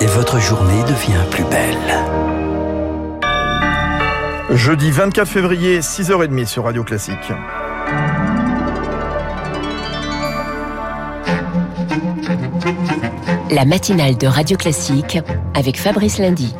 Et votre journée devient plus belle. Jeudi 24 février, 6h30 sur Radio Classique. La matinale de Radio Classique avec Fabrice Lundy.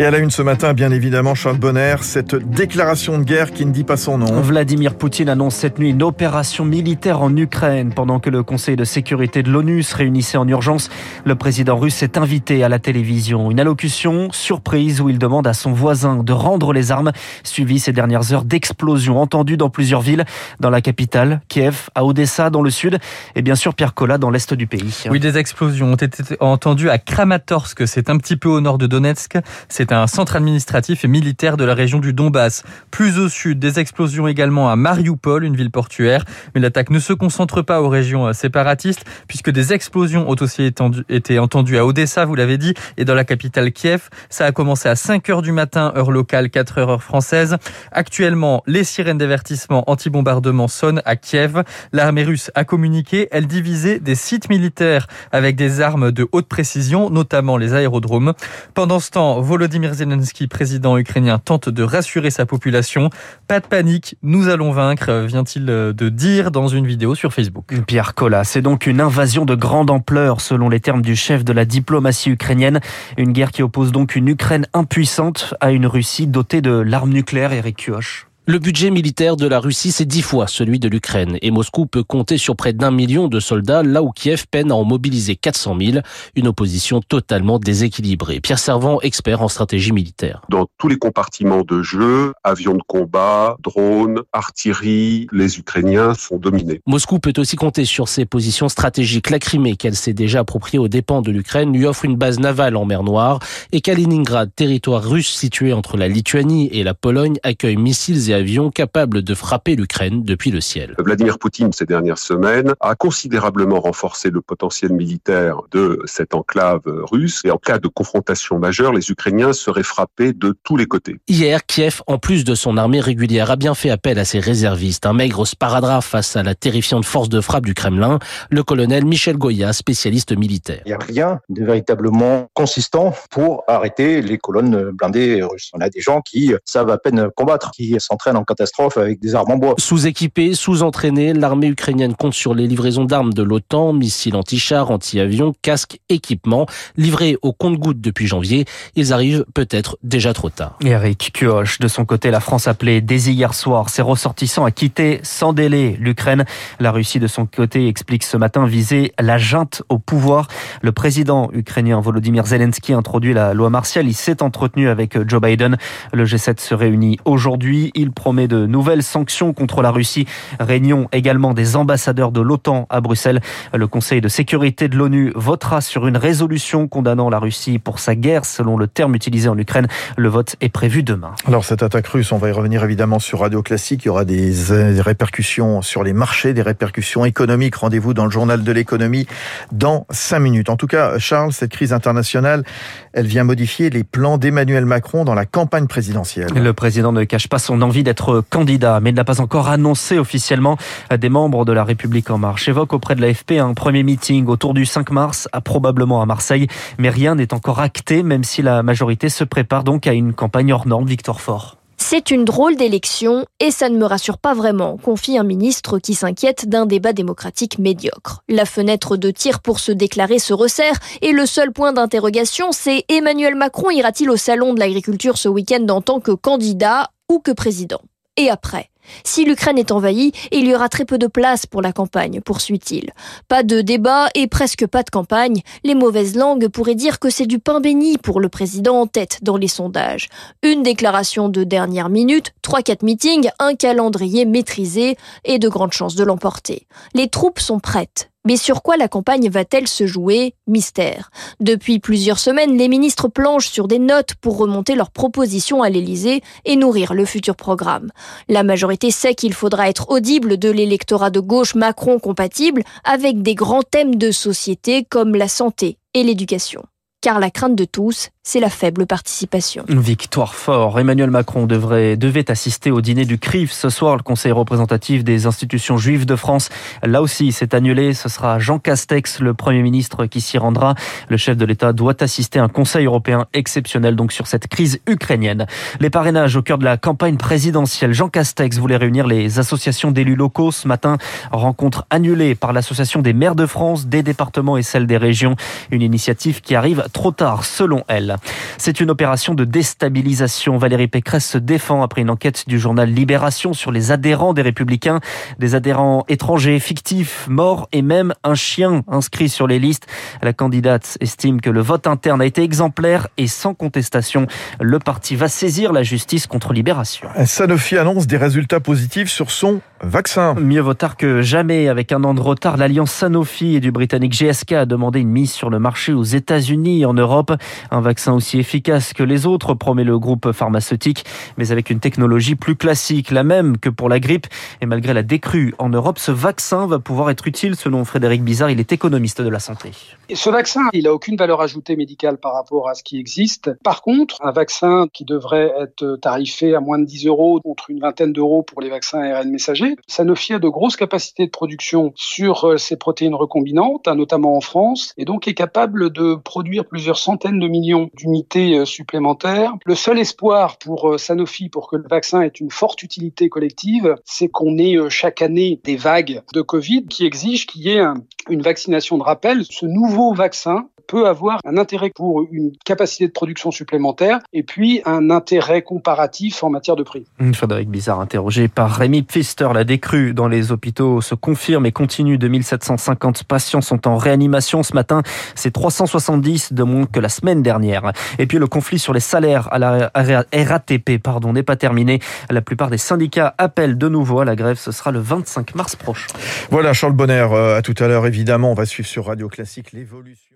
Et à la une ce matin, bien évidemment, Charles Bonner, cette déclaration de guerre qui ne dit pas son nom. Vladimir Poutine annonce cette nuit une opération militaire en Ukraine. Pendant que le Conseil de sécurité de l'ONU se réunissait en urgence, le président russe est invité à la télévision. Une allocution surprise où il demande à son voisin de rendre les armes, suivi ces dernières heures d'explosions entendues dans plusieurs villes, dans la capitale, Kiev, à Odessa, dans le sud, et bien sûr Pierre Collat, dans l'est du pays. Oui, des explosions ont été entendues à Kramatorsk, c'est un petit peu au nord de Donetsk. C'est un centre administratif et militaire de la région du Donbass. Plus au sud, des explosions également à Mariupol, une ville portuaire. Mais l'attaque ne se concentre pas aux régions euh, séparatistes, puisque des explosions ont aussi été entendues à Odessa, vous l'avez dit, et dans la capitale Kiev. Ça a commencé à 5 heures du matin, heure locale, 4 heures heure française. Actuellement, les sirènes d'avertissement anti-bombardement sonnent à Kiev. L'armée russe a communiqué, elle divisait des sites militaires avec des armes de haute précision, notamment les aérodromes. Pendant ce temps, Volodymyr Volodymyr président ukrainien, tente de rassurer sa population. Pas de panique, nous allons vaincre, vient-il de dire dans une vidéo sur Facebook. Pierre Collat, c'est donc une invasion de grande ampleur selon les termes du chef de la diplomatie ukrainienne. Une guerre qui oppose donc une Ukraine impuissante à une Russie dotée de l'arme nucléaire, Eric Kioch. Le budget militaire de la Russie, c'est dix fois celui de l'Ukraine. Et Moscou peut compter sur près d'un million de soldats, là où Kiev peine à en mobiliser 400 000. Une opposition totalement déséquilibrée. Pierre Servant, expert en stratégie militaire. Dans tous les compartiments de jeu, avions de combat, drones, artillerie, les Ukrainiens sont dominés. Moscou peut aussi compter sur ses positions stratégiques. La Crimée, qu'elle s'est déjà appropriée aux dépens de l'Ukraine, lui offre une base navale en mer Noire. Et Kaliningrad, territoire russe situé entre la Lituanie et la Pologne, accueille missiles et avions capables de frapper l'Ukraine depuis le ciel. Vladimir Poutine, ces dernières semaines, a considérablement renforcé le potentiel militaire de cette enclave russe. Et en cas de confrontation majeure, les Ukrainiens seraient frappés de tous les côtés. Hier, Kiev, en plus de son armée régulière, a bien fait appel à ses réservistes. Un maigre sparadrap face à la terrifiante force de frappe du Kremlin. Le colonel Michel Goya, spécialiste militaire. Il n'y a rien de véritablement consistant pour arrêter les colonnes blindées russes. On a des gens qui savent à peine combattre, qui s'entraînent en catastrophe avec des armes en bois. Sous-équipée, sous-entraînée, l'armée ukrainienne compte sur les livraisons d'armes de l'OTAN, missiles anti-chars, anti-avions, casques, équipements, livrés au compte-gouttes depuis janvier. Ils arrivent peut-être déjà trop tard. Eric Kioch, de son côté, la France appelait dès hier soir ses ressortissants à quitter sans délai l'Ukraine. La Russie, de son côté, explique ce matin viser la junte au pouvoir. Le président ukrainien Volodymyr Zelensky introduit la loi martiale. Il s'est entretenu avec Joe Biden. Le G7 se réunit aujourd'hui. Il promet de nouvelles sanctions contre la Russie. Réunion également des ambassadeurs de l'OTAN à Bruxelles. Le Conseil de sécurité de l'ONU votera sur une résolution condamnant la Russie pour sa guerre, selon le terme utilisé en Ukraine. Le vote est prévu demain. Alors cette attaque russe, on va y revenir évidemment sur Radio Classique. Il y aura des, des répercussions sur les marchés, des répercussions économiques. Rendez-vous dans le journal de l'économie dans cinq minutes. En tout cas, Charles, cette crise internationale, elle vient modifier les plans d'Emmanuel Macron dans la campagne présidentielle. Le président ne cache pas son envie d'être candidat, mais il n'a pas encore annoncé officiellement des membres de la République en marche. Évoque auprès de l'AFP un premier meeting autour du 5 mars, probablement à Marseille, mais rien n'est encore acté, même si la majorité se prépare donc à une campagne hors norme. Victor Fort. C'est une drôle d'élection et ça ne me rassure pas vraiment, confie un ministre qui s'inquiète d'un débat démocratique médiocre. La fenêtre de tir pour se déclarer se resserre et le seul point d'interrogation, c'est Emmanuel Macron ira-t-il au salon de l'agriculture ce week-end en tant que candidat ou que président? Et après? Si l'Ukraine est envahie, il y aura très peu de place pour la campagne, poursuit-il. Pas de débat et presque pas de campagne. Les mauvaises langues pourraient dire que c'est du pain béni pour le président en tête dans les sondages. Une déclaration de dernière minute, 3-4 meetings, un calendrier maîtrisé et de grandes chances de l'emporter. Les troupes sont prêtes. Mais sur quoi la campagne va-t-elle se jouer? Mystère. Depuis plusieurs semaines, les ministres planchent sur des notes pour remonter leurs propositions à l'Élysée et nourrir le futur programme. La majorité sait qu'il faudra être audible de l'électorat de gauche Macron compatible avec des grands thèmes de société comme la santé et l'éducation. Car la crainte de tous, c'est la faible participation. Victoire fort. Emmanuel Macron devrait, devait assister au dîner du CRIF ce soir, le Conseil représentatif des institutions juives de France. Là aussi, c'est annulé. Ce sera Jean Castex, le Premier ministre, qui s'y rendra. Le chef de l'État doit assister à un Conseil européen exceptionnel donc sur cette crise ukrainienne. Les parrainages au cœur de la campagne présidentielle. Jean Castex voulait réunir les associations d'élus locaux ce matin. Rencontre annulée par l'Association des maires de France, des départements et celle des régions. Une initiative qui arrive trop tard, selon elle. C'est une opération de déstabilisation. Valérie Pécresse se défend après une enquête du journal Libération sur les adhérents des Républicains, des adhérents étrangers, fictifs, morts et même un chien inscrit sur les listes. La candidate estime que le vote interne a été exemplaire et sans contestation. Le parti va saisir la justice contre Libération. Sanofi annonce des résultats positifs sur son vaccin. Mieux vaut tard que jamais. Avec un an de retard, l'alliance Sanofi et du britannique GSK a demandé une mise sur le marché aux États-Unis et en Europe. Un vaccin aussi efficace que les autres, promet le groupe pharmaceutique, mais avec une technologie plus classique, la même que pour la grippe. Et malgré la décrue en Europe, ce vaccin va pouvoir être utile selon Frédéric Bizarre. Il est économiste de la santé. ce vaccin, il n'a aucune valeur ajoutée médicale par rapport à ce qui existe. Par contre, un vaccin qui devrait être tarifé à moins de 10 euros contre une vingtaine d'euros pour les vaccins ARN messagers, Sanofi a de grosses capacités de production sur ces euh, protéines recombinantes, hein, notamment en France, et donc est capable de produire plusieurs centaines de millions d'unités euh, supplémentaires. Le seul espoir pour euh, Sanofi pour que le vaccin ait une forte utilité collective, c'est qu'on ait chaque année des vagues de Covid qui exigent qu'il y ait une vaccination de rappel. Ce nouveau vaccin peut avoir un intérêt pour une capacité de production supplémentaire et puis un intérêt comparatif en matière de prix. Frédéric Bizarre, interrogé par Rémi Pfister, la décrue dans les hôpitaux se confirme et continue. 2750 patients sont en réanimation ce matin. C'est 370 de moins que la semaine dernière. Et puis le conflit sur les salaires à la RATP pardon, n'est pas terminé. La plupart des syndicats appellent de nouveau à la grève. Ce sera le 25 mars prochain. Voilà, Charles Bonner, euh, à tout à l'heure évidemment. On va suivre sur Radio Classique l'évolution.